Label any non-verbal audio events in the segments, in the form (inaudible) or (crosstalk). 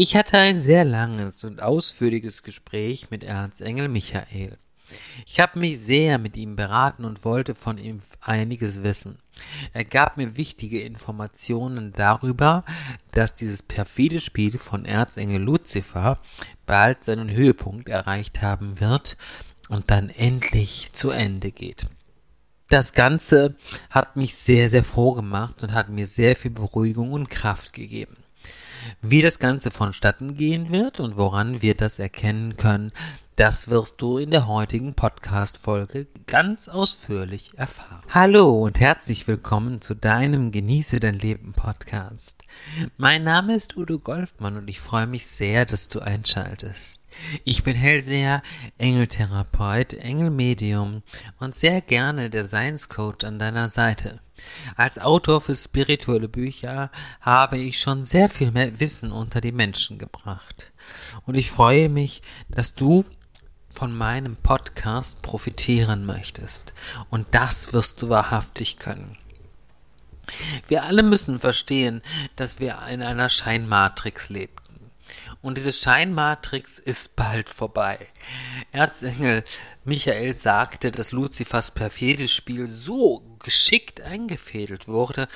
Ich hatte ein sehr langes und ausführliches Gespräch mit Erzengel Michael. Ich habe mich sehr mit ihm beraten und wollte von ihm einiges wissen. Er gab mir wichtige Informationen darüber, dass dieses perfide Spiel von Erzengel Luzifer bald seinen Höhepunkt erreicht haben wird und dann endlich zu Ende geht. Das Ganze hat mich sehr, sehr froh gemacht und hat mir sehr viel Beruhigung und Kraft gegeben. Wie das Ganze vonstatten gehen wird und woran wir das erkennen können, das wirst du in der heutigen Podcast-Folge ganz ausführlich erfahren. Hallo und herzlich willkommen zu deinem Genieße dein Leben Podcast. Mein Name ist Udo Golfmann und ich freue mich sehr, dass du einschaltest. Ich bin Hellseher, Engeltherapeut, Engelmedium und sehr gerne der Science Coach an deiner Seite. Als Autor für spirituelle Bücher habe ich schon sehr viel mehr Wissen unter die Menschen gebracht. Und ich freue mich, dass du von meinem Podcast profitieren möchtest. Und das wirst du wahrhaftig können. Wir alle müssen verstehen, dass wir in einer Scheinmatrix leben. Und diese Scheinmatrix ist bald vorbei. Erzengel Michael sagte, dass Luzifers perfides Spiel so geschickt eingefädelt wurde,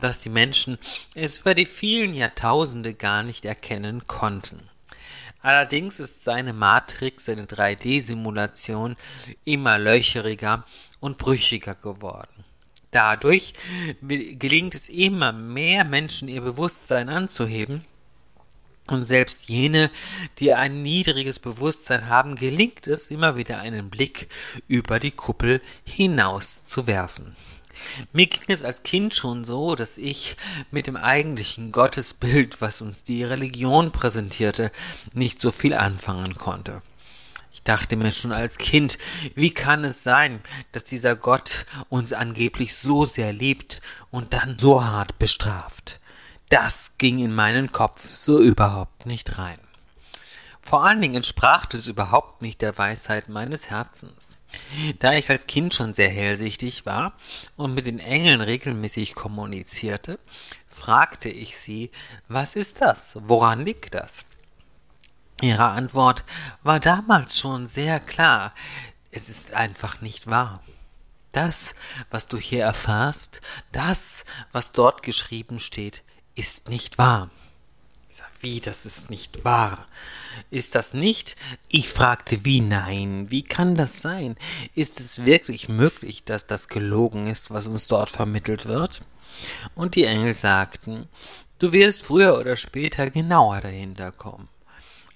dass die Menschen es über die vielen Jahrtausende gar nicht erkennen konnten. Allerdings ist seine Matrix, seine 3D-Simulation immer löcheriger und brüchiger geworden. Dadurch gelingt es immer mehr Menschen ihr Bewusstsein anzuheben und selbst jene, die ein niedriges Bewusstsein haben, gelingt es immer wieder einen Blick über die Kuppel hinaus zu werfen. Mir ging es als Kind schon so, dass ich mit dem eigentlichen Gottesbild, was uns die Religion präsentierte, nicht so viel anfangen konnte. Ich dachte mir schon als Kind, wie kann es sein, dass dieser Gott uns angeblich so sehr liebt und dann so hart bestraft? Das ging in meinen Kopf so überhaupt nicht rein. Vor allen Dingen entsprach es überhaupt nicht der Weisheit meines Herzens. Da ich als Kind schon sehr hellsichtig war und mit den Engeln regelmäßig kommunizierte, fragte ich sie, was ist das? Woran liegt das? Ihre Antwort war damals schon sehr klar. Es ist einfach nicht wahr. Das, was du hier erfährst, das, was dort geschrieben steht, ist nicht wahr. Wie, das ist nicht wahr? Ist das nicht? Ich fragte, wie nein? Wie kann das sein? Ist es wirklich möglich, dass das gelogen ist, was uns dort vermittelt wird? Und die Engel sagten, du wirst früher oder später genauer dahinter kommen.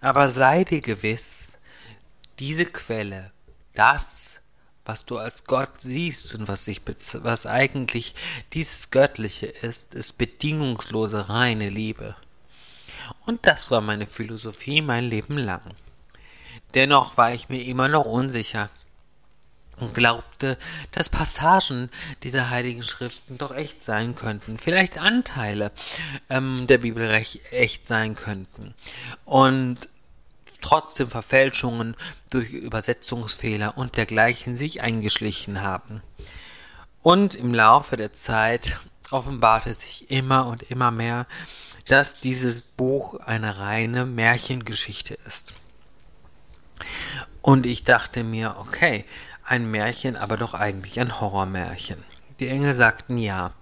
Aber sei dir gewiss, diese Quelle, das, was du als Gott siehst und was, sich, was eigentlich dieses Göttliche ist, ist bedingungslose reine Liebe. Und das war meine Philosophie mein Leben lang. Dennoch war ich mir immer noch unsicher und glaubte, dass Passagen dieser heiligen Schriften doch echt sein könnten, vielleicht Anteile ähm, der Bibel echt sein könnten. Und trotzdem Verfälschungen durch Übersetzungsfehler und dergleichen sich eingeschlichen haben. Und im Laufe der Zeit offenbarte sich immer und immer mehr, dass dieses Buch eine reine Märchengeschichte ist. Und ich dachte mir, okay, ein Märchen, aber doch eigentlich ein Horrormärchen. Die Engel sagten ja.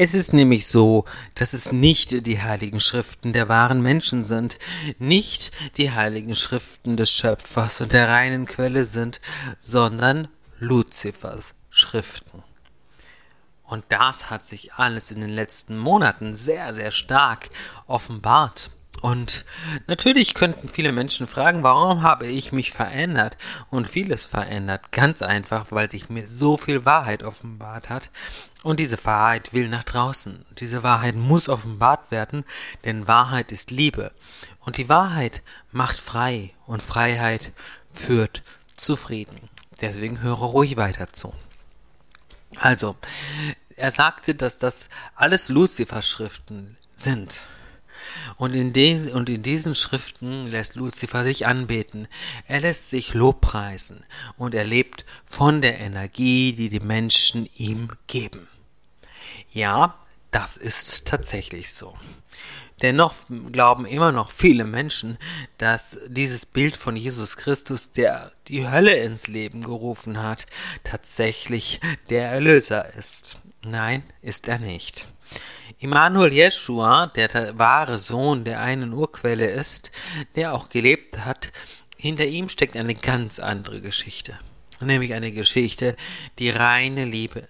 Es ist nämlich so, dass es nicht die heiligen Schriften der wahren Menschen sind, nicht die heiligen Schriften des Schöpfers und der reinen Quelle sind, sondern Luzifers Schriften. Und das hat sich alles in den letzten Monaten sehr, sehr stark offenbart. Und natürlich könnten viele Menschen fragen, warum habe ich mich verändert und vieles verändert? Ganz einfach, weil sich mir so viel Wahrheit offenbart hat. Und diese Wahrheit will nach draußen. Diese Wahrheit muss offenbart werden, denn Wahrheit ist Liebe. Und die Wahrheit macht frei und Freiheit führt zu Frieden. Deswegen höre ruhig weiter zu. Also, er sagte, dass das alles Lucifer-Schriften sind. Und in, den, und in diesen Schriften lässt Lucifer sich anbeten. Er lässt sich lobpreisen und er lebt von der Energie, die die Menschen ihm geben. Ja, das ist tatsächlich so. Dennoch glauben immer noch viele Menschen, dass dieses Bild von Jesus Christus, der die Hölle ins Leben gerufen hat, tatsächlich der Erlöser ist. Nein, ist er nicht. Immanuel Jeshua, der wahre Sohn der einen Urquelle ist, der auch gelebt hat, hinter ihm steckt eine ganz andere Geschichte. Nämlich eine Geschichte, die reine Liebe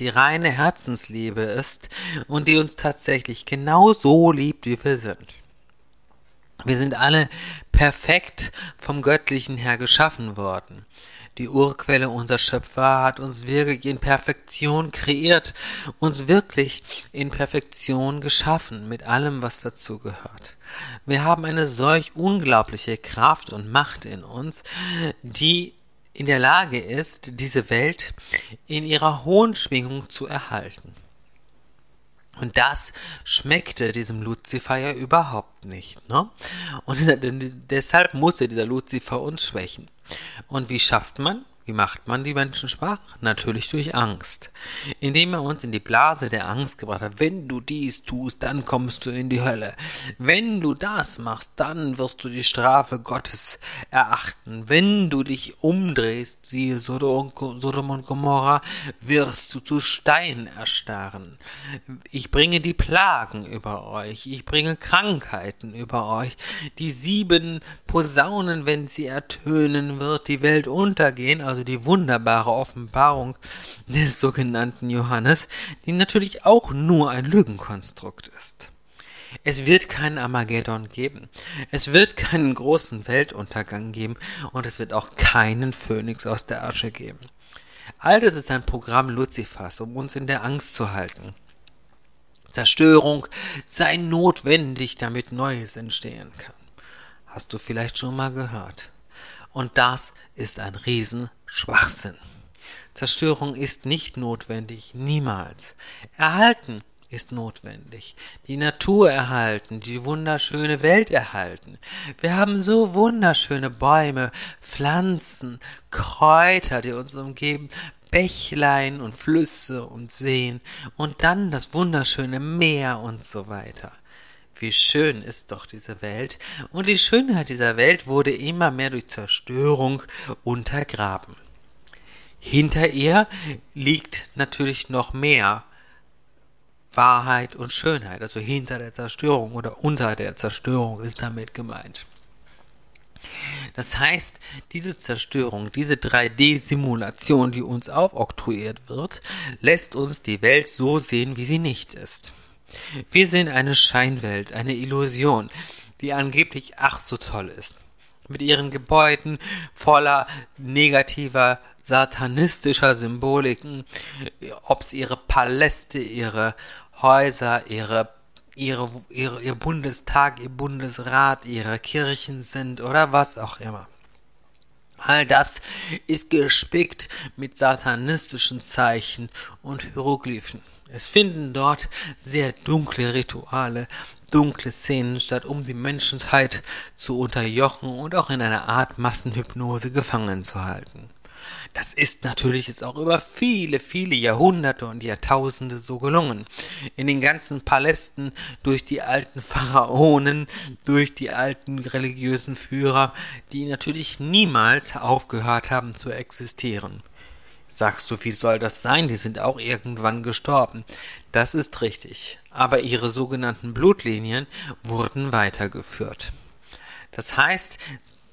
die reine Herzensliebe ist und die uns tatsächlich genau so liebt, wie wir sind. Wir sind alle perfekt vom Göttlichen her geschaffen worden. Die Urquelle, unser Schöpfer, hat uns wirklich in Perfektion kreiert, uns wirklich in Perfektion geschaffen, mit allem, was dazu gehört. Wir haben eine solch unglaubliche Kraft und Macht in uns, die in der Lage ist, diese Welt in ihrer hohen Schwingung zu erhalten. Und das schmeckte diesem Luzifer ja überhaupt nicht. Ne? Und (laughs) deshalb musste dieser Luzifer uns schwächen. Und wie schafft man wie macht man die Menschen schwach? Natürlich durch Angst. Indem er uns in die Blase der Angst gebracht hat. Wenn du dies tust, dann kommst du in die Hölle. Wenn du das machst, dann wirst du die Strafe Gottes erachten. Wenn du dich umdrehst, siehe Sodom und Gomorra, wirst du zu Stein erstarren. Ich bringe die Plagen über euch. Ich bringe Krankheiten über euch. Die sieben Posaunen, wenn sie ertönen, wird die Welt untergehen. Also also die wunderbare Offenbarung des sogenannten Johannes, die natürlich auch nur ein Lügenkonstrukt ist. Es wird keinen Armageddon geben. Es wird keinen großen Weltuntergang geben und es wird auch keinen Phönix aus der Asche geben. All das ist ein Programm Luzifers, um uns in der Angst zu halten. Zerstörung sei notwendig, damit Neues entstehen kann. Hast du vielleicht schon mal gehört? Und das ist ein Riesenschwachsinn. Zerstörung ist nicht notwendig, niemals. Erhalten ist notwendig. Die Natur erhalten, die wunderschöne Welt erhalten. Wir haben so wunderschöne Bäume, Pflanzen, Kräuter, die uns umgeben, Bächlein und Flüsse und Seen und dann das wunderschöne Meer und so weiter. Wie schön ist doch diese Welt, und die Schönheit dieser Welt wurde immer mehr durch Zerstörung untergraben. Hinter ihr liegt natürlich noch mehr Wahrheit und Schönheit, also hinter der Zerstörung oder unter der Zerstörung ist damit gemeint. Das heißt, diese Zerstörung, diese 3D-Simulation, die uns aufoktroyiert wird, lässt uns die Welt so sehen, wie sie nicht ist. Wir sehen eine Scheinwelt, eine Illusion, die angeblich ach so toll ist. Mit ihren Gebäuden voller negativer, satanistischer Symboliken, ob's ihre Paläste, ihre Häuser, ihre ihre, ihre, ihr Bundestag, ihr Bundesrat, ihre Kirchen sind oder was auch immer. All das ist gespickt mit satanistischen Zeichen und Hieroglyphen. Es finden dort sehr dunkle Rituale, dunkle Szenen statt, um die Menschheit zu unterjochen und auch in einer Art Massenhypnose gefangen zu halten. Das ist natürlich jetzt auch über viele, viele Jahrhunderte und Jahrtausende so gelungen. In den ganzen Palästen, durch die alten Pharaonen, durch die alten religiösen Führer, die natürlich niemals aufgehört haben zu existieren. Sagst du, wie soll das sein? Die sind auch irgendwann gestorben. Das ist richtig. Aber ihre sogenannten Blutlinien wurden weitergeführt. Das heißt,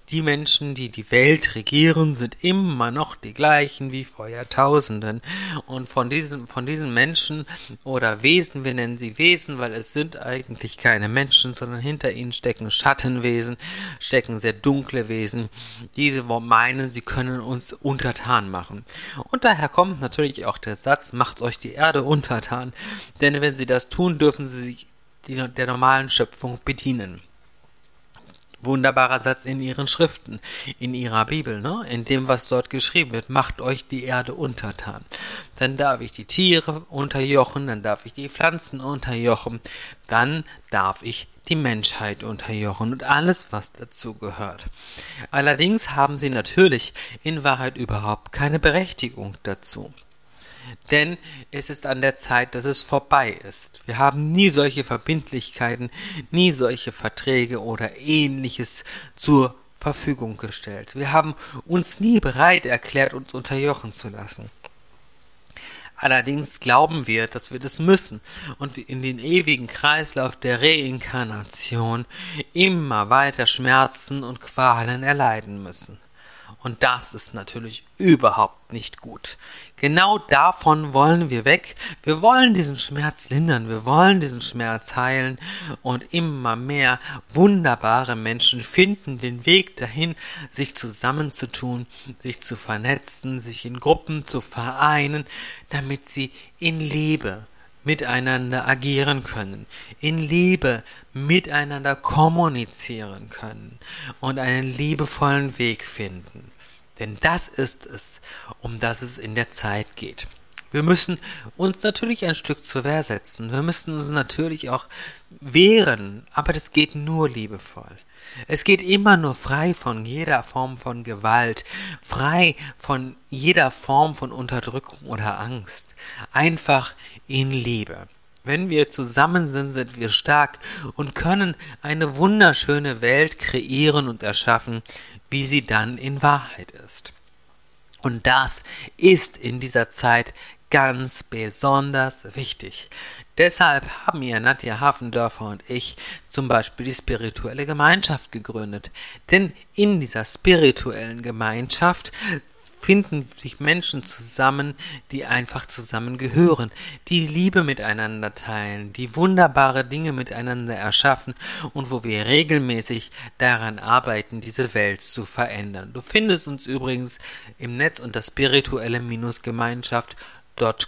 die Menschen, die die Welt regieren, sind immer noch die gleichen wie vor Jahrtausenden. Und von diesen, von diesen Menschen oder Wesen, wir nennen sie Wesen, weil es sind eigentlich keine Menschen, sondern hinter ihnen stecken Schattenwesen, stecken sehr dunkle Wesen. Diese meinen, sie können uns untertan machen. Und daher kommt natürlich auch der Satz, macht euch die Erde untertan. Denn wenn sie das tun, dürfen sie sich der normalen Schöpfung bedienen wunderbarer Satz in ihren Schriften, in ihrer Bibel, ne? in dem, was dort geschrieben wird, macht euch die Erde untertan. Dann darf ich die Tiere unterjochen, dann darf ich die Pflanzen unterjochen, dann darf ich die Menschheit unterjochen und alles, was dazu gehört. Allerdings haben sie natürlich in Wahrheit überhaupt keine Berechtigung dazu. Denn es ist an der Zeit, dass es vorbei ist. Wir haben nie solche Verbindlichkeiten, nie solche Verträge oder ähnliches zur Verfügung gestellt. Wir haben uns nie bereit erklärt, uns unterjochen zu lassen. Allerdings glauben wir, dass wir das müssen und in den ewigen Kreislauf der Reinkarnation immer weiter Schmerzen und Qualen erleiden müssen. Und das ist natürlich überhaupt nicht gut. Genau davon wollen wir weg. Wir wollen diesen Schmerz lindern, wir wollen diesen Schmerz heilen und immer mehr wunderbare Menschen finden den Weg dahin, sich zusammenzutun, sich zu vernetzen, sich in Gruppen zu vereinen, damit sie in Liebe miteinander agieren können, in Liebe miteinander kommunizieren können und einen liebevollen Weg finden. Denn das ist es, um das es in der Zeit geht. Wir müssen uns natürlich ein Stück zur Wehr setzen. Wir müssen uns natürlich auch wehren, aber das geht nur liebevoll. Es geht immer nur frei von jeder Form von Gewalt, frei von jeder Form von Unterdrückung oder Angst. Einfach in Liebe. Wenn wir zusammen sind, sind wir stark und können eine wunderschöne Welt kreieren und erschaffen, wie sie dann in Wahrheit ist. Und das ist in dieser Zeit ganz besonders wichtig. Deshalb haben ihr Nadja Hafendörfer und ich zum Beispiel die spirituelle Gemeinschaft gegründet. Denn in dieser spirituellen Gemeinschaft finden sich Menschen zusammen, die einfach zusammengehören, die Liebe miteinander teilen, die wunderbare Dinge miteinander erschaffen und wo wir regelmäßig daran arbeiten, diese Welt zu verändern. Du findest uns übrigens im Netz unter spirituelle-gemeinschaft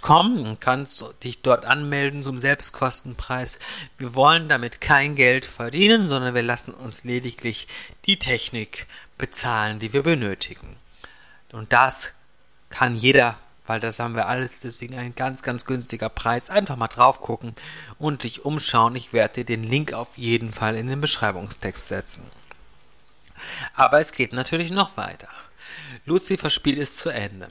Com und kannst dich dort anmelden zum Selbstkostenpreis. Wir wollen damit kein Geld verdienen, sondern wir lassen uns lediglich die Technik bezahlen, die wir benötigen. Und das kann jeder, weil das haben wir alles, deswegen ein ganz, ganz günstiger Preis. Einfach mal drauf gucken und dich umschauen. Ich werde dir den Link auf jeden Fall in den Beschreibungstext setzen. Aber es geht natürlich noch weiter. Lucifer Spiel ist zu Ende.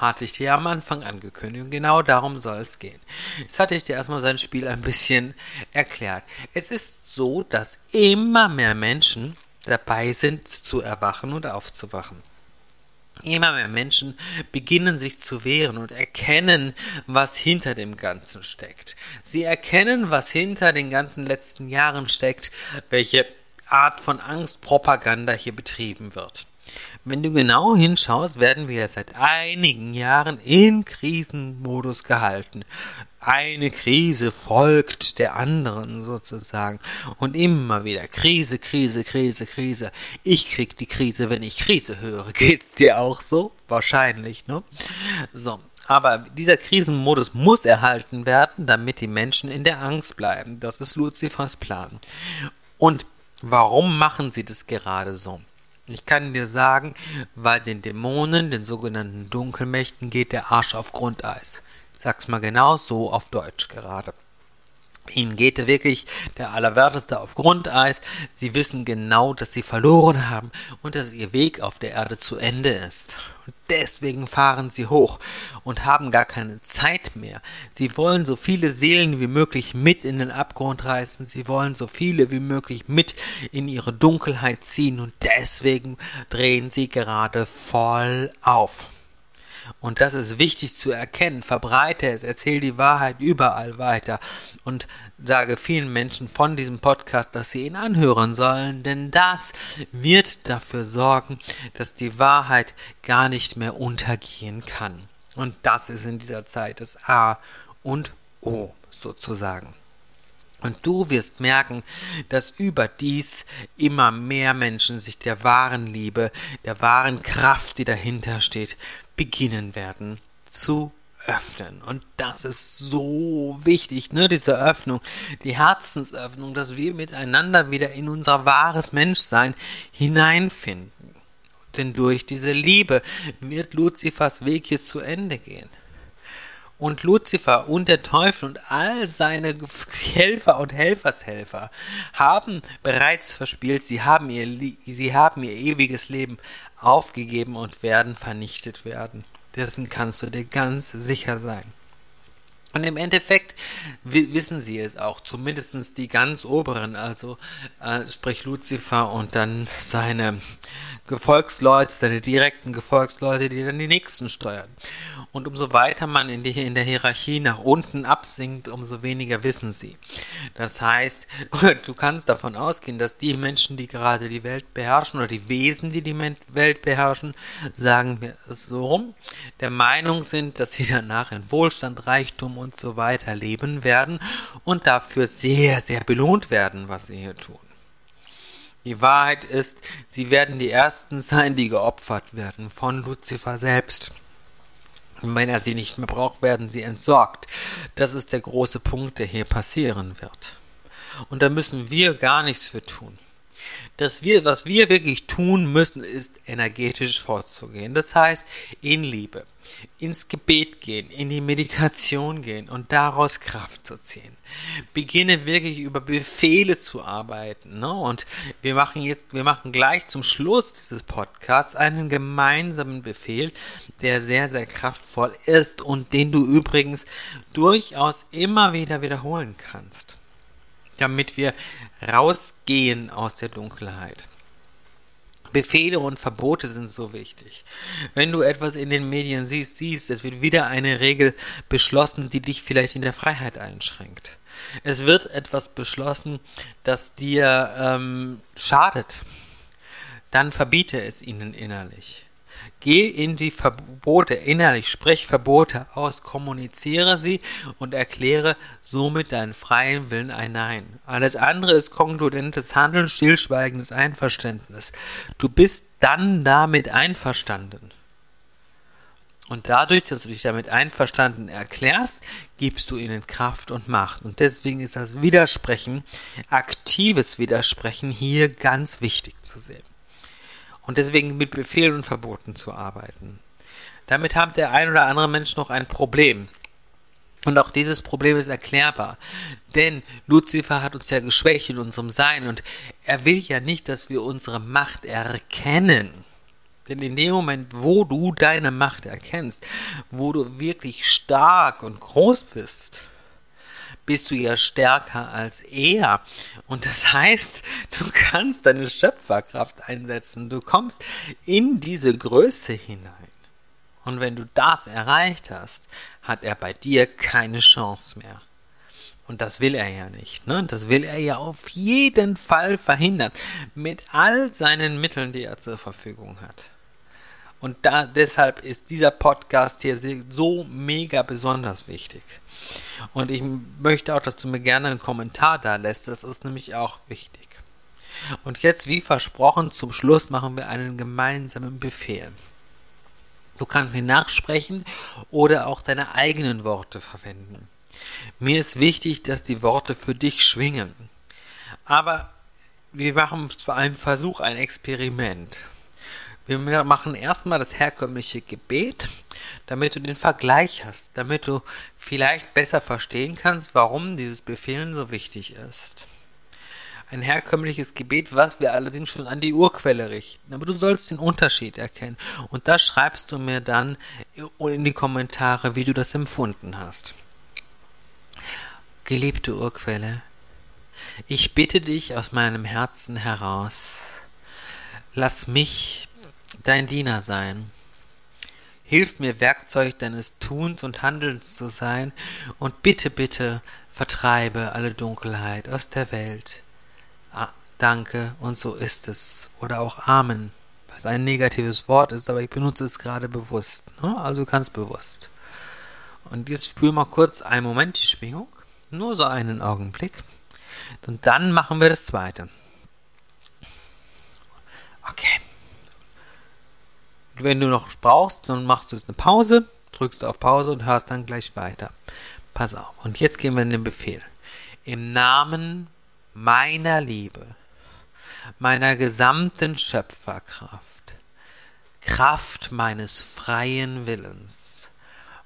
Hatte ich dir am Anfang angekündigt und genau darum soll es gehen. Jetzt hatte ich dir erstmal sein Spiel ein bisschen erklärt. Es ist so, dass immer mehr Menschen dabei sind zu erwachen und aufzuwachen. Immer mehr Menschen beginnen sich zu wehren und erkennen, was hinter dem Ganzen steckt. Sie erkennen, was hinter den ganzen letzten Jahren steckt, welche Art von Angstpropaganda hier betrieben wird. Wenn du genau hinschaust, werden wir seit einigen Jahren in Krisenmodus gehalten. Eine Krise folgt der anderen sozusagen. Und immer wieder Krise, Krise, Krise, Krise. Ich krieg die Krise, wenn ich Krise höre. (laughs) Geht's dir auch so? Wahrscheinlich, ne? So. Aber dieser Krisenmodus muss erhalten werden, damit die Menschen in der Angst bleiben. Das ist Luzifers Plan. Und warum machen sie das gerade so? Ich kann dir sagen, weil den Dämonen, den sogenannten Dunkelmächten, geht der Arsch auf Grundeis. Sag's mal genau so auf Deutsch gerade. Ihnen geht wirklich der Allerwerteste auf Grundeis. Sie wissen genau, dass sie verloren haben und dass ihr Weg auf der Erde zu Ende ist. Und deswegen fahren sie hoch und haben gar keine Zeit mehr. Sie wollen so viele Seelen wie möglich mit in den Abgrund reißen. Sie wollen so viele wie möglich mit in ihre Dunkelheit ziehen und deswegen drehen sie gerade voll auf. Und das ist wichtig zu erkennen. Verbreite es, erzähl die Wahrheit überall weiter und sage vielen Menschen von diesem Podcast, dass sie ihn anhören sollen, denn das wird dafür sorgen, dass die Wahrheit gar nicht mehr untergehen kann. Und das ist in dieser Zeit das A und O sozusagen. Und du wirst merken, dass überdies immer mehr Menschen sich der wahren Liebe, der wahren Kraft, die dahinter steht, beginnen werden zu öffnen. Und das ist so wichtig, ne, diese Öffnung, die Herzensöffnung, dass wir miteinander wieder in unser wahres Menschsein hineinfinden. Denn durch diese Liebe wird Luzifers Weg hier zu Ende gehen. Und Luzifer und der Teufel und all seine Helfer und Helfershelfer haben bereits verspielt, sie haben ihr, sie haben ihr ewiges Leben aufgegeben und werden vernichtet werden. Dessen kannst du dir ganz sicher sein. Und im Endeffekt wissen sie es auch, zumindest die ganz oberen, also äh, sprich Lucifer und dann seine Gefolgsleute, seine direkten Gefolgsleute, die dann die nächsten steuern. Und umso weiter man in, die, in der Hierarchie nach unten absinkt, umso weniger wissen sie. Das heißt, (laughs) du kannst davon ausgehen, dass die Menschen, die gerade die Welt beherrschen oder die Wesen, die die Welt beherrschen, sagen wir es so rum, der Meinung sind, dass sie danach in Wohlstand, Reichtum und so weiter leben werden und dafür sehr, sehr belohnt werden, was sie hier tun. Die Wahrheit ist, sie werden die Ersten sein, die geopfert werden von Luzifer selbst. Und wenn er sie nicht mehr braucht, werden sie entsorgt. Das ist der große Punkt, der hier passieren wird. Und da müssen wir gar nichts für tun dass wir, was wir wirklich tun müssen, ist energetisch vorzugehen. Das heißt, in Liebe, ins Gebet gehen, in die Meditation gehen und daraus Kraft zu ziehen. Beginne wirklich über Befehle zu arbeiten. Ne? Und wir machen jetzt, wir machen gleich zum Schluss dieses Podcasts einen gemeinsamen Befehl, der sehr, sehr kraftvoll ist und den du übrigens durchaus immer wieder wiederholen kannst damit wir rausgehen aus der Dunkelheit. Befehle und Verbote sind so wichtig. Wenn du etwas in den Medien siehst, siehst, es wird wieder eine Regel beschlossen, die dich vielleicht in der Freiheit einschränkt. Es wird etwas beschlossen, das dir ähm, schadet. Dann verbiete es ihnen innerlich. Geh in die Verbote innerlich, sprich Verbote aus, kommuniziere sie und erkläre somit deinen freien Willen ein Nein. Alles andere ist konkludentes Handeln, stillschweigendes Einverständnis. Du bist dann damit einverstanden. Und dadurch, dass du dich damit einverstanden erklärst, gibst du ihnen Kraft und Macht. Und deswegen ist das Widersprechen, aktives Widersprechen hier ganz wichtig zu sehen und deswegen mit Befehlen und Verboten zu arbeiten. Damit hat der ein oder andere Mensch noch ein Problem. Und auch dieses Problem ist erklärbar. Denn Lucifer hat uns ja geschwächt in unserem Sein und er will ja nicht, dass wir unsere Macht erkennen. Denn in dem Moment, wo du deine Macht erkennst, wo du wirklich stark und groß bist, bist du ja stärker als er. Und das heißt, du kannst deine Schöpferkraft einsetzen. Du kommst in diese Größe hinein. Und wenn du das erreicht hast, hat er bei dir keine Chance mehr. Und das will er ja nicht. Ne? Das will er ja auf jeden Fall verhindern. Mit all seinen Mitteln, die er zur Verfügung hat. Und da, deshalb ist dieser Podcast hier so mega besonders wichtig. Und ich möchte auch, dass du mir gerne einen Kommentar da lässt. Das ist nämlich auch wichtig. Und jetzt, wie versprochen, zum Schluss machen wir einen gemeinsamen Befehl. Du kannst ihn nachsprechen oder auch deine eigenen Worte verwenden. Mir ist wichtig, dass die Worte für dich schwingen. Aber wir machen einen Versuch, ein Experiment. Wir machen erstmal das herkömmliche Gebet, damit du den Vergleich hast, damit du vielleicht besser verstehen kannst, warum dieses Befehlen so wichtig ist. Ein herkömmliches Gebet, was wir allerdings schon an die Urquelle richten. Aber du sollst den Unterschied erkennen. Und das schreibst du mir dann in die Kommentare, wie du das empfunden hast. Geliebte Urquelle, ich bitte dich aus meinem Herzen heraus, lass mich dein Diener sein. Hilf mir Werkzeug deines Tuns und Handelns zu sein, und bitte, bitte vertreibe alle Dunkelheit aus der Welt. Ah, danke, und so ist es. Oder auch Amen, was ein negatives Wort ist, aber ich benutze es gerade bewusst. Ne? Also ganz bewusst. Und jetzt spür mal kurz einen Moment die Schwingung. Nur so einen Augenblick. Und dann machen wir das zweite. Okay. Wenn du noch brauchst, dann machst du jetzt eine Pause, drückst auf Pause und hörst dann gleich weiter. Pass auf. Und jetzt gehen wir in den Befehl. Im Namen meiner Liebe, meiner gesamten Schöpferkraft, Kraft meines freien Willens,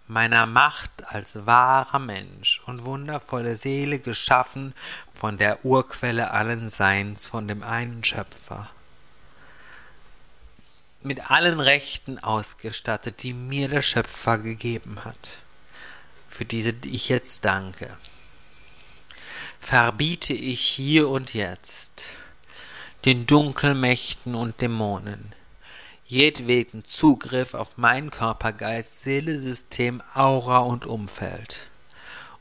meiner Macht als wahrer Mensch und wundervolle Seele geschaffen von der Urquelle allen Seins, von dem einen Schöpfer mit allen Rechten ausgestattet, die mir der Schöpfer gegeben hat, für diese ich jetzt danke. Verbiete ich hier und jetzt den Dunkelmächten und Dämonen jedweden Zugriff auf mein Körper, Geist, Seele, System, Aura und Umfeld.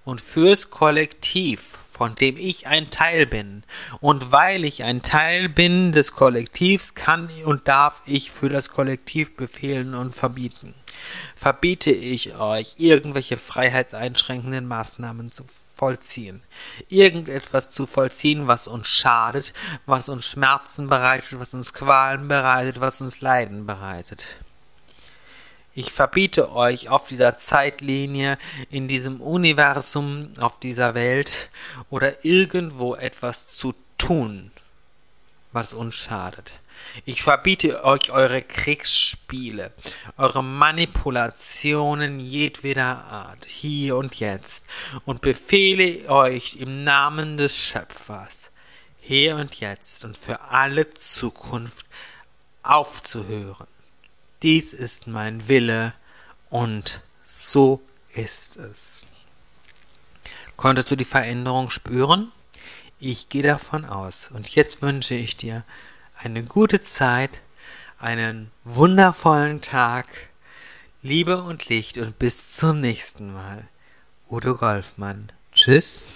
Und fürs Kollektiv, von dem ich ein Teil bin, und weil ich ein Teil bin des Kollektivs, kann und darf ich für das Kollektiv befehlen und verbieten. Verbiete ich euch, irgendwelche freiheitseinschränkenden Maßnahmen zu vollziehen. Irgendetwas zu vollziehen, was uns schadet, was uns Schmerzen bereitet, was uns Qualen bereitet, was uns Leiden bereitet. Ich verbiete euch auf dieser Zeitlinie, in diesem Universum, auf dieser Welt oder irgendwo etwas zu tun, was uns schadet. Ich verbiete euch eure Kriegsspiele, eure Manipulationen jedweder Art, hier und jetzt, und befehle euch im Namen des Schöpfers, hier und jetzt und für alle Zukunft aufzuhören. Dies ist mein Wille und so ist es. Konntest du die Veränderung spüren? Ich gehe davon aus. Und jetzt wünsche ich dir eine gute Zeit, einen wundervollen Tag, Liebe und Licht und bis zum nächsten Mal. Udo Golfmann. Tschüss.